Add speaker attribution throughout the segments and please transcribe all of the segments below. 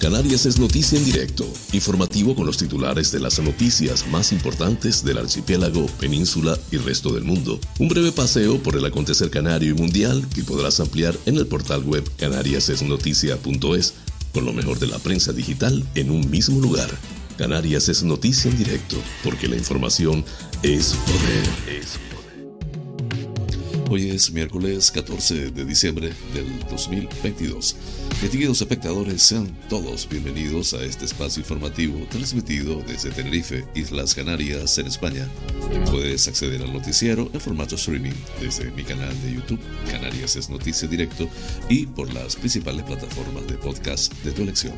Speaker 1: Canarias es noticia en directo, informativo con los titulares de las noticias más importantes del archipiélago, península y resto del mundo. Un breve paseo por el acontecer canario y mundial que podrás ampliar en el portal web canariasesnoticia.es con lo mejor de la prensa digital en un mismo lugar. Canarias es noticia en directo, porque la información es poder. Es
Speaker 2: Hoy es miércoles 14 de diciembre del 2022. Queridos espectadores, sean todos bienvenidos a este espacio informativo transmitido desde Tenerife, Islas Canarias, en España. Puedes acceder al noticiero en formato streaming desde mi canal de YouTube, Canarias es Noticia Directo, y por las principales plataformas de podcast de tu elección.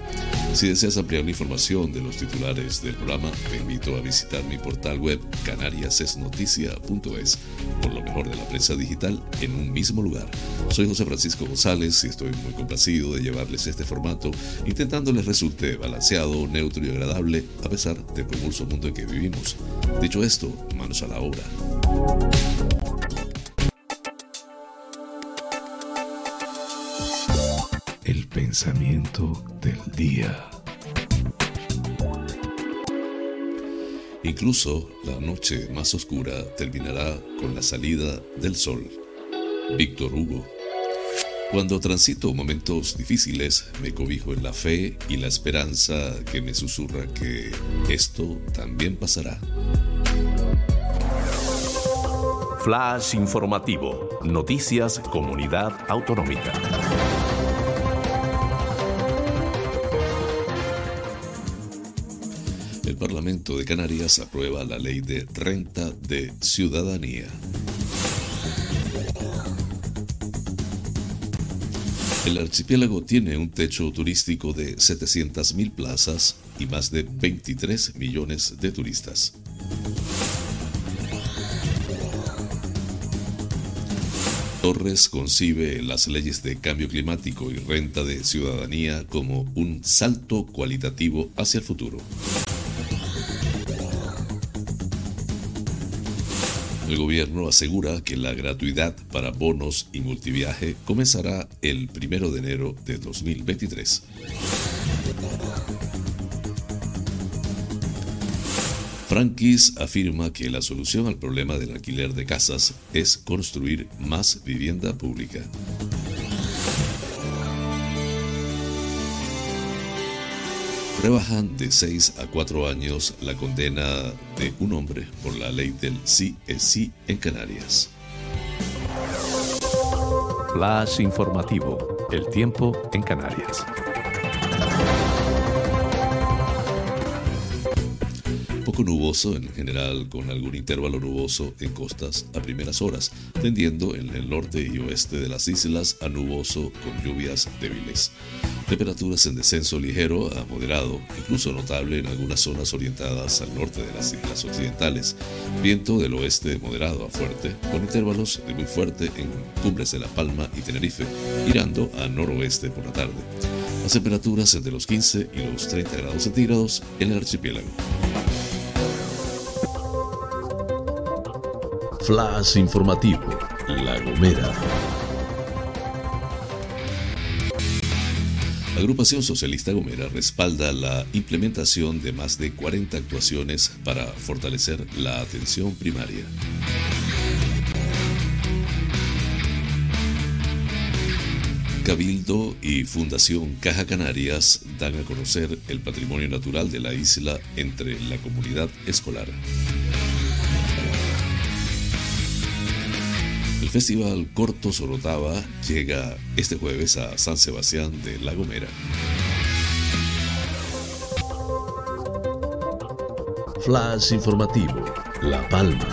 Speaker 2: Si deseas ampliar la información de los titulares del programa, te invito a visitar mi portal web canariasesnoticia.es, por lo mejor de la prensa digital en un mismo lugar. Soy José Francisco González y estoy muy complacido de llevarles este formato, intentando les resulte balanceado, neutro y agradable a pesar del convulso mundo en que vivimos. Dicho esto, manos a la obra.
Speaker 1: El pensamiento del día.
Speaker 2: Incluso la noche más oscura terminará con la salida del sol. Víctor Hugo. Cuando transito momentos difíciles, me cobijo en la fe y la esperanza que me susurra que esto también pasará.
Speaker 1: Flash informativo. Noticias Comunidad Autonómica.
Speaker 2: El Parlamento de Canarias aprueba la ley de renta de ciudadanía. El archipiélago tiene un techo turístico de 700.000 plazas y más de 23 millones de turistas. Torres concibe las leyes de cambio climático y renta de ciudadanía como un salto cualitativo hacia el futuro. El gobierno asegura que la gratuidad para bonos y multiviaje comenzará el 1 de enero de 2023. Frankis afirma que la solución al problema del alquiler de casas es construir más vivienda pública. Rebajan de 6 a 4 años la condena de un hombre por la ley del sí es sí en Canarias.
Speaker 1: Flash informativo. El tiempo en Canarias.
Speaker 2: Nuboso en general, con algún intervalo nuboso en costas a primeras horas, tendiendo en el norte y oeste de las islas a nuboso con lluvias débiles. Temperaturas en descenso ligero a moderado, incluso notable en algunas zonas orientadas al norte de las islas occidentales. Viento del oeste moderado a fuerte, con intervalos de muy fuerte en cumbres de La Palma y Tenerife, girando a noroeste por la tarde. Las temperaturas entre los 15 y los 30 grados centígrados en el archipiélago.
Speaker 1: Flash informativo. La Gomera.
Speaker 2: La agrupación socialista Gomera respalda la implementación de más de 40 actuaciones para fortalecer la atención primaria. Cabildo y Fundación Caja Canarias dan a conocer el patrimonio natural de la isla entre la comunidad escolar. Festival Corto Sorotaba llega este jueves a San Sebastián de La Gomera.
Speaker 1: Flash informativo, La Palma.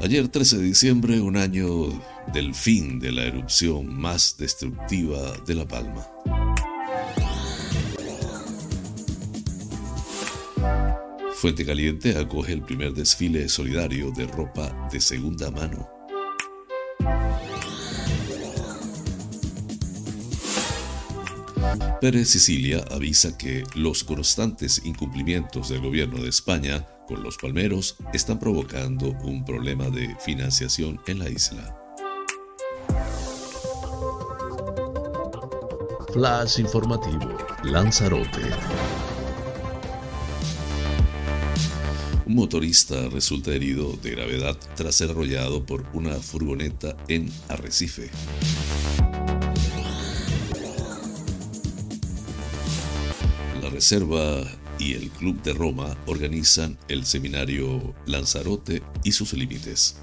Speaker 2: Ayer 13 de diciembre, un año del fin de la erupción más destructiva de La Palma. Fuente Caliente acoge el primer desfile solidario de ropa de segunda mano. Pérez Sicilia avisa que los constantes incumplimientos del gobierno de España con los palmeros están provocando un problema de financiación en la isla.
Speaker 1: Flash informativo, Lanzarote.
Speaker 2: Un motorista resulta herido de gravedad tras ser arrollado por una furgoneta en Arrecife. La Reserva y el Club de Roma organizan el seminario Lanzarote y sus límites.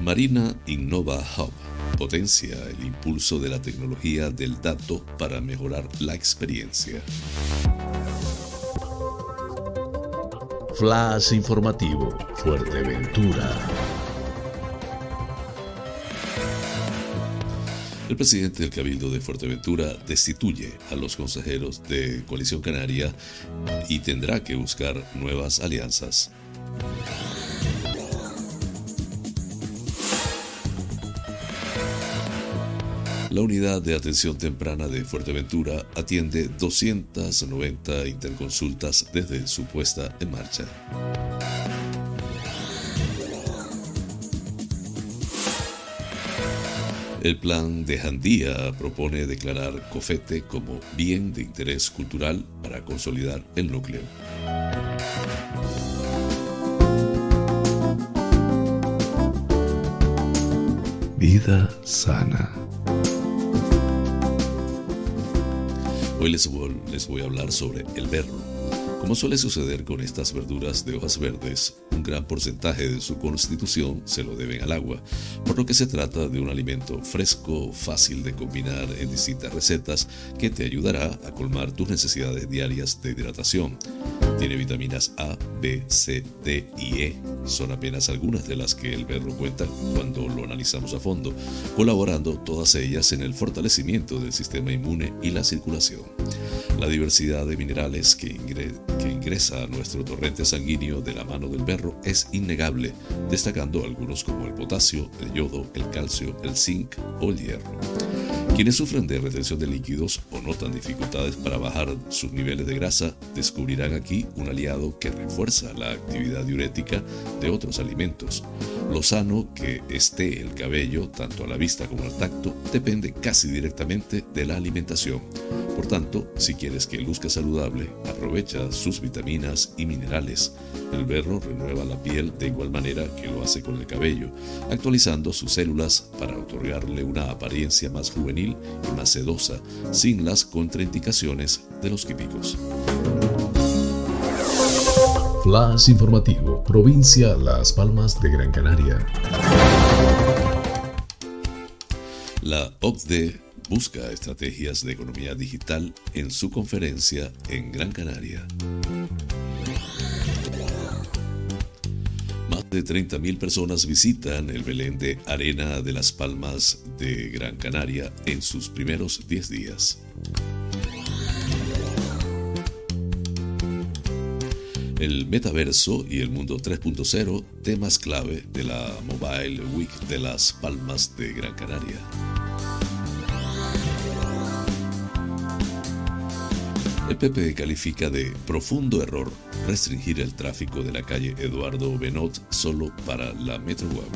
Speaker 2: Marina Innova Hub potencia el impulso de la tecnología del dato para mejorar la experiencia.
Speaker 1: Flash informativo, Fuerteventura.
Speaker 2: El presidente del Cabildo de Fuerteventura destituye a los consejeros de Coalición Canaria y tendrá que buscar nuevas alianzas. La unidad de atención temprana de Fuerteventura atiende 290 interconsultas desde su puesta en marcha. El plan de Jandía propone declarar Cofete como bien de interés cultural para consolidar el núcleo.
Speaker 1: Vida sana.
Speaker 2: Hoy les voy, les voy a hablar sobre el berro. Como suele suceder con estas verduras de hojas verdes, un gran porcentaje de su constitución se lo deben al agua, por lo que se trata de un alimento fresco, fácil de combinar en distintas recetas, que te ayudará a colmar tus necesidades diarias de hidratación. Tiene vitaminas A, B, C, D y E. Son apenas algunas de las que el berro cuenta cuando lo analizamos a fondo, colaborando todas ellas en el fortalecimiento del sistema inmune y la circulación. La diversidad de minerales que, que ingresa a nuestro torrente sanguíneo de la mano del berro es innegable, destacando algunos como el potasio, el yodo, el calcio, el zinc o el hierro. Quienes sufren de retención de líquidos o notan dificultades para bajar sus niveles de grasa descubrirán aquí un aliado que refuerza la actividad diurética de otros alimentos. Lo sano que esté el cabello, tanto a la vista como al tacto, depende casi directamente de la alimentación. Por tanto, si quieres que luzca saludable, aprovecha sus vitaminas y minerales. El berro renueva la piel de igual manera que lo hace con el cabello, actualizando sus células para otorgarle una apariencia más juvenil y más sedosa, sin las contraindicaciones de los químicos.
Speaker 1: Flash informativo, provincia Las Palmas de Gran Canaria.
Speaker 2: La OCDE busca estrategias de economía digital en su conferencia en Gran Canaria. Más de 30.000 personas visitan el Belén de Arena de las Palmas de Gran Canaria en sus primeros 10 días. El metaverso y el mundo 3.0, temas clave de la Mobile Week de las Palmas de Gran Canaria. El PP califica de profundo error restringir el tráfico de la calle Eduardo Benot solo para la Metro Guagua.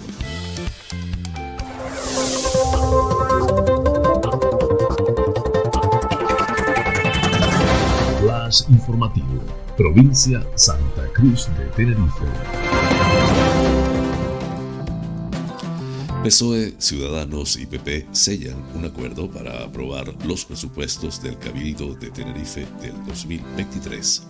Speaker 1: Flash informativo, provincia Santa Cruz de Tenerife.
Speaker 2: PSOE, Ciudadanos y PP sellan un acuerdo para aprobar los presupuestos del Cabildo de Tenerife del 2023.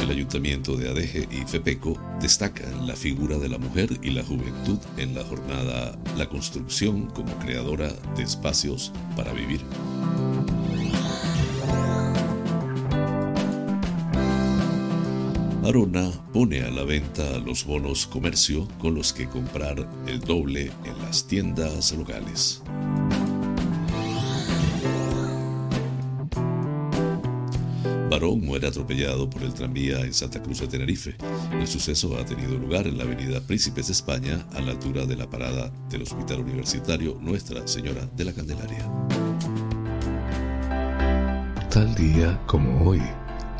Speaker 2: El Ayuntamiento de Adeje y FEPECO destacan la figura de la mujer y la juventud en la jornada La construcción como creadora de espacios para vivir. Arona pone a la venta los bonos comercio con los que comprar el doble en las tiendas locales. Varón muere atropellado por el tranvía en Santa Cruz de Tenerife. El suceso ha tenido lugar en la avenida Príncipes de España, a la altura de la parada del Hospital Universitario Nuestra Señora de la Candelaria.
Speaker 1: Tal día como hoy,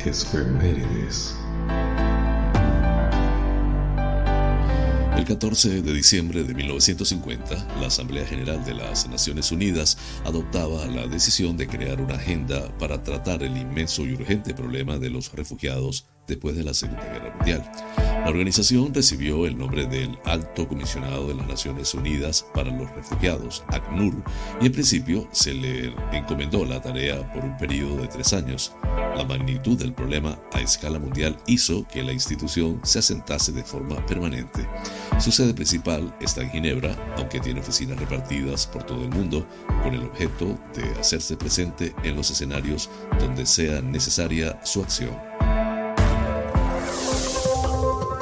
Speaker 1: es Femérides.
Speaker 2: El 14 de diciembre de 1950, la Asamblea General de las Naciones Unidas adoptaba la decisión de crear una agenda para tratar el inmenso y urgente problema de los refugiados después de la Segunda Guerra Mundial. La organización recibió el nombre del Alto Comisionado de las Naciones Unidas para los Refugiados, ACNUR, y en principio se le encomendó la tarea por un periodo de tres años. La magnitud del problema a escala mundial hizo que la institución se asentase de forma permanente. Su sede principal está en Ginebra, aunque tiene oficinas repartidas por todo el mundo, con el objeto de hacerse presente en los escenarios donde sea necesaria su acción.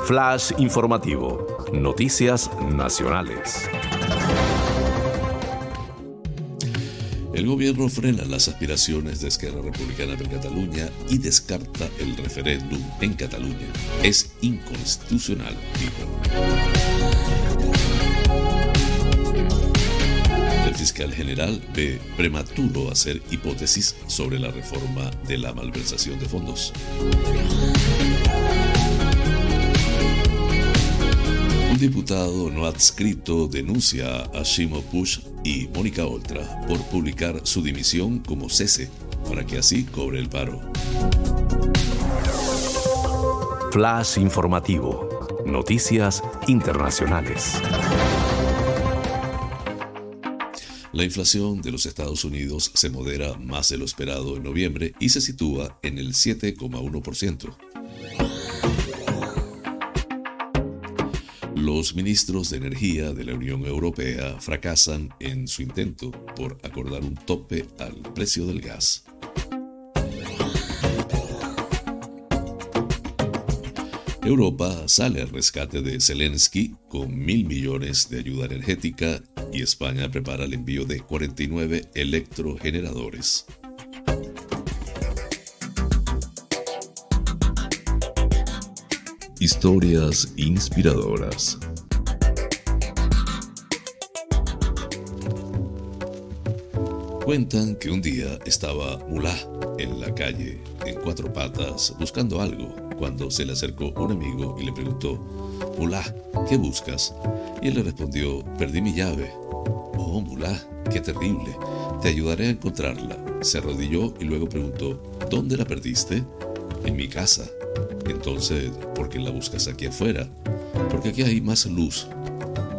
Speaker 1: Flash informativo. Noticias nacionales.
Speaker 2: El gobierno frena las aspiraciones de Esquerra Republicana de Cataluña y descarta el referéndum en Cataluña. Es inconstitucional, dijo. El fiscal general ve prematuro hacer hipótesis sobre la reforma de la malversación de fondos. Diputado no adscrito denuncia a Shimo Push y Mónica Oltra por publicar su dimisión como cese para que así cobre el paro.
Speaker 1: Flash informativo. Noticias internacionales.
Speaker 2: La inflación de los Estados Unidos se modera más de lo esperado en noviembre y se sitúa en el 7,1%. Los ministros de Energía de la Unión Europea fracasan en su intento por acordar un tope al precio del gas. Europa sale al rescate de Zelensky con mil millones de ayuda energética y España prepara el envío de 49 electrogeneradores.
Speaker 1: Historias inspiradoras.
Speaker 2: Cuentan que un día estaba Mulá en la calle, en cuatro patas, buscando algo, cuando se le acercó un amigo y le preguntó, Mulá, ¿qué buscas? Y él le respondió, perdí mi llave. Oh, Mulá, qué terrible, te ayudaré a encontrarla. Se arrodilló y luego preguntó, ¿dónde la perdiste? En mi casa. Entonces, ¿por qué la buscas aquí afuera? Porque aquí hay más luz.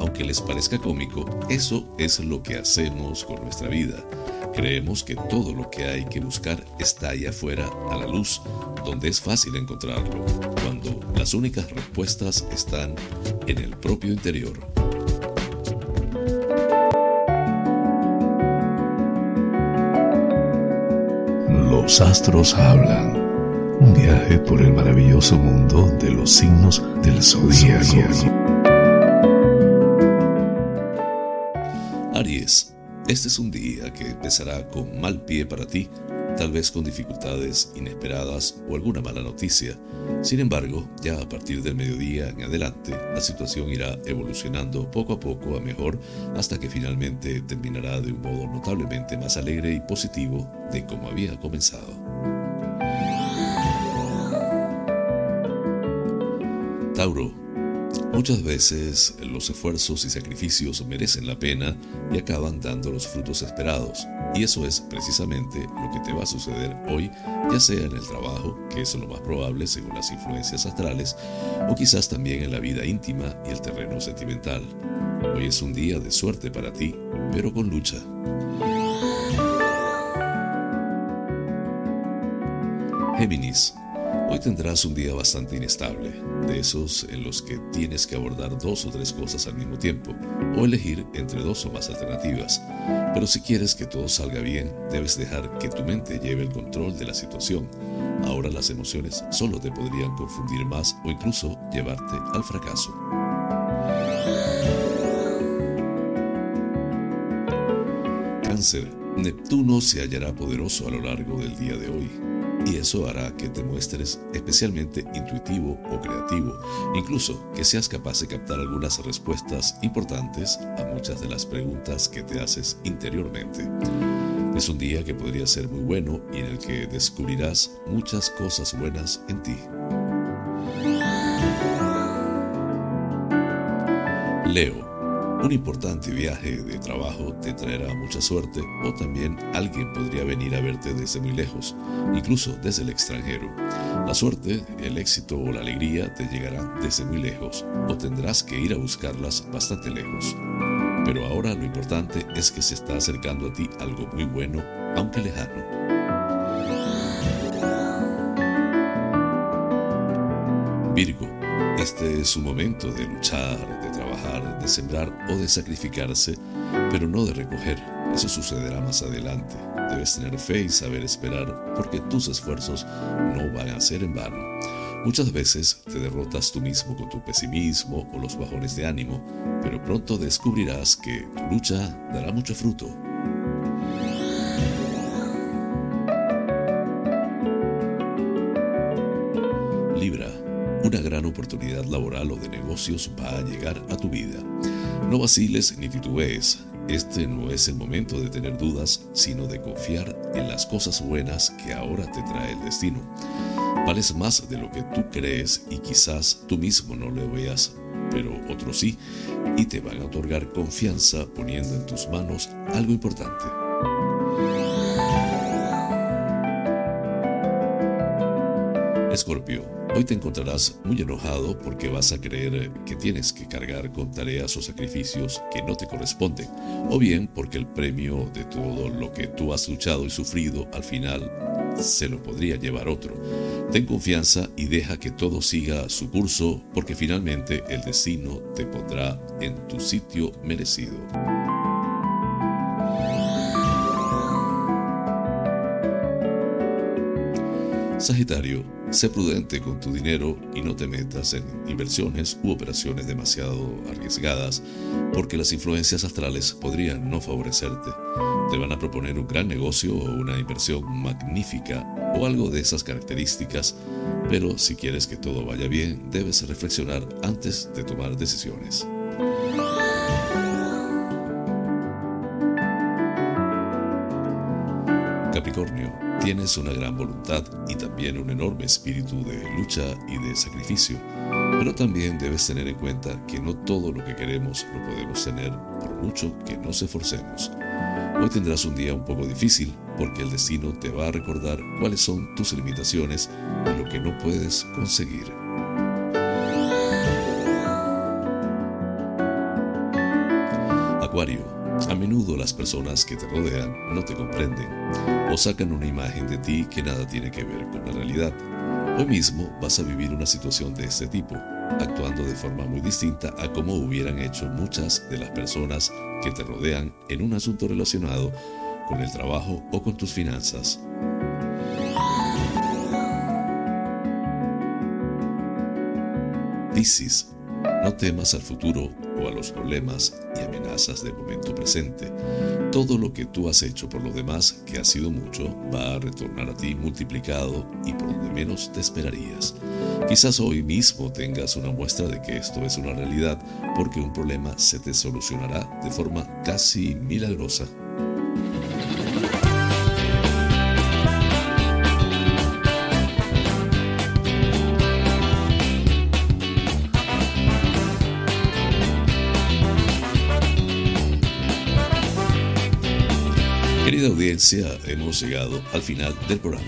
Speaker 2: Aunque les parezca cómico, eso es lo que hacemos con nuestra vida. Creemos que todo lo que hay que buscar está ahí afuera, a la luz, donde es fácil encontrarlo, cuando las únicas respuestas están en el propio interior.
Speaker 1: Los astros hablan. Un viaje por el maravilloso mundo de los signos del zodiaco.
Speaker 2: Aries, este es un día que empezará con mal pie para ti, tal vez con dificultades inesperadas o alguna mala noticia. Sin embargo, ya a partir del mediodía en adelante, la situación irá evolucionando poco a poco a mejor hasta que finalmente terminará de un modo notablemente más alegre y positivo de como había comenzado. Tauro. Muchas veces los esfuerzos y sacrificios merecen la pena y acaban dando los frutos esperados. Y eso es precisamente lo que te va a suceder hoy, ya sea en el trabajo, que es lo más probable según las influencias astrales, o quizás también en la vida íntima y el terreno sentimental. Hoy es un día de suerte para ti, pero con lucha. Géminis. Hoy tendrás un día bastante inestable, de esos en los que tienes que abordar dos o tres cosas al mismo tiempo, o elegir entre dos o más alternativas. Pero si quieres que todo salga bien, debes dejar que tu mente lleve el control de la situación. Ahora las emociones solo te podrían confundir más o incluso llevarte al fracaso. Cáncer. Neptuno se hallará poderoso a lo largo del día de hoy y eso hará que te muestres especialmente intuitivo o creativo, incluso que seas capaz de captar algunas respuestas importantes a muchas de las preguntas que te haces interiormente. Es un día que podría ser muy bueno y en el que descubrirás muchas cosas buenas en ti. Leo. Un importante viaje de trabajo te traerá mucha suerte o también alguien podría venir a verte desde muy lejos, incluso desde el extranjero. La suerte, el éxito o la alegría te llegarán desde muy lejos o tendrás que ir a buscarlas bastante lejos. Pero ahora lo importante es que se está acercando a ti algo muy bueno, aunque lejano. Virgo, este es su momento de luchar, de trabajar, de sembrar o de sacrificarse, pero no de recoger. Eso sucederá más adelante. Debes tener fe y saber esperar, porque tus esfuerzos no van a ser en vano. Muchas veces te derrotas tú mismo con tu pesimismo o los bajones de ánimo, pero pronto descubrirás que tu lucha dará mucho fruto. Una gran oportunidad laboral o de negocios va a llegar a tu vida. No vaciles ni titubees. Este no es el momento de tener dudas, sino de confiar en las cosas buenas que ahora te trae el destino. Vales más de lo que tú crees y quizás tú mismo no lo veas, pero otros sí, y te van a otorgar confianza poniendo en tus manos algo importante. Escorpio, hoy te encontrarás muy enojado porque vas a creer que tienes que cargar con tareas o sacrificios que no te corresponden, o bien porque el premio de todo lo que tú has luchado y sufrido al final se lo podría llevar otro. Ten confianza y deja que todo siga su curso porque finalmente el destino te pondrá en tu sitio merecido. Sagitario, sé prudente con tu dinero y no te metas en inversiones u operaciones demasiado arriesgadas, porque las influencias astrales podrían no favorecerte. Te van a proponer un gran negocio o una inversión magnífica o algo de esas características, pero si quieres que todo vaya bien, debes reflexionar antes de tomar decisiones. Capricornio, tienes una gran voluntad y también un enorme espíritu de lucha y de sacrificio, pero también debes tener en cuenta que no todo lo que queremos lo podemos tener por mucho que nos esforcemos. Hoy tendrás un día un poco difícil porque el destino te va a recordar cuáles son tus limitaciones y lo que no puedes conseguir. Acuario, menudo las personas que te rodean no te comprenden o sacan una imagen de ti que nada tiene que ver con la realidad. Hoy mismo vas a vivir una situación de este tipo, actuando de forma muy distinta a como hubieran hecho muchas de las personas que te rodean en un asunto relacionado con el trabajo o con tus finanzas. Piscis, no temas al futuro o a los problemas y amenazas del momento presente. Todo lo que tú has hecho por lo demás, que ha sido mucho, va a retornar a ti multiplicado y por donde menos te esperarías. Quizás hoy mismo tengas una muestra de que esto es una realidad porque un problema se te solucionará de forma casi milagrosa. Audiencia, hemos llegado al final del programa.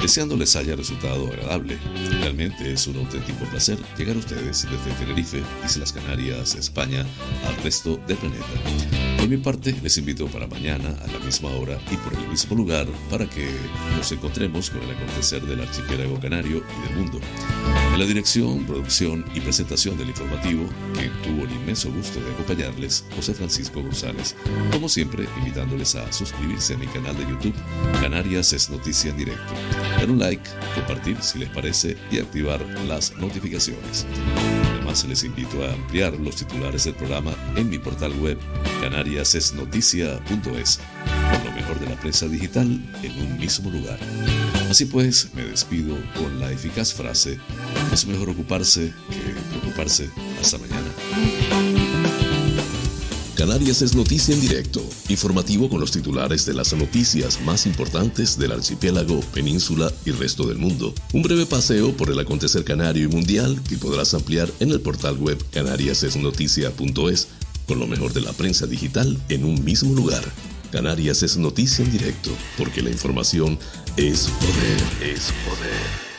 Speaker 2: Deseando les haya resultado agradable. Realmente es un auténtico placer llegar a ustedes desde Tenerife, Islas Canarias, España, al resto del planeta. Por mi parte, les invito para mañana a la misma hora y por el mismo lugar para que nos encontremos con el acontecer del archipiélago canario y del mundo. En la dirección, producción y presentación del informativo, que tuvo el inmenso gusto de acompañarles, José Francisco González. Como siempre, invitándoles a suscribirse a mi canal de YouTube, Canarias es Noticia en Directo. Dar un like, compartir si les parece y activar las notificaciones. Además, les invito a ampliar los titulares del programa en mi portal web canariasesnoticia.es, de la prensa digital en un mismo lugar. Así pues, me despido con la eficaz frase, es mejor ocuparse que preocuparse. Hasta mañana.
Speaker 1: Canarias es noticia en directo, informativo con los titulares de las noticias más importantes del archipiélago, península y resto del mundo. Un breve paseo por el acontecer canario y mundial que podrás ampliar en el portal web canariasesnoticia.es con lo mejor de la prensa digital en un mismo lugar. Canarias es noticia en directo, porque la información es poder, es poder.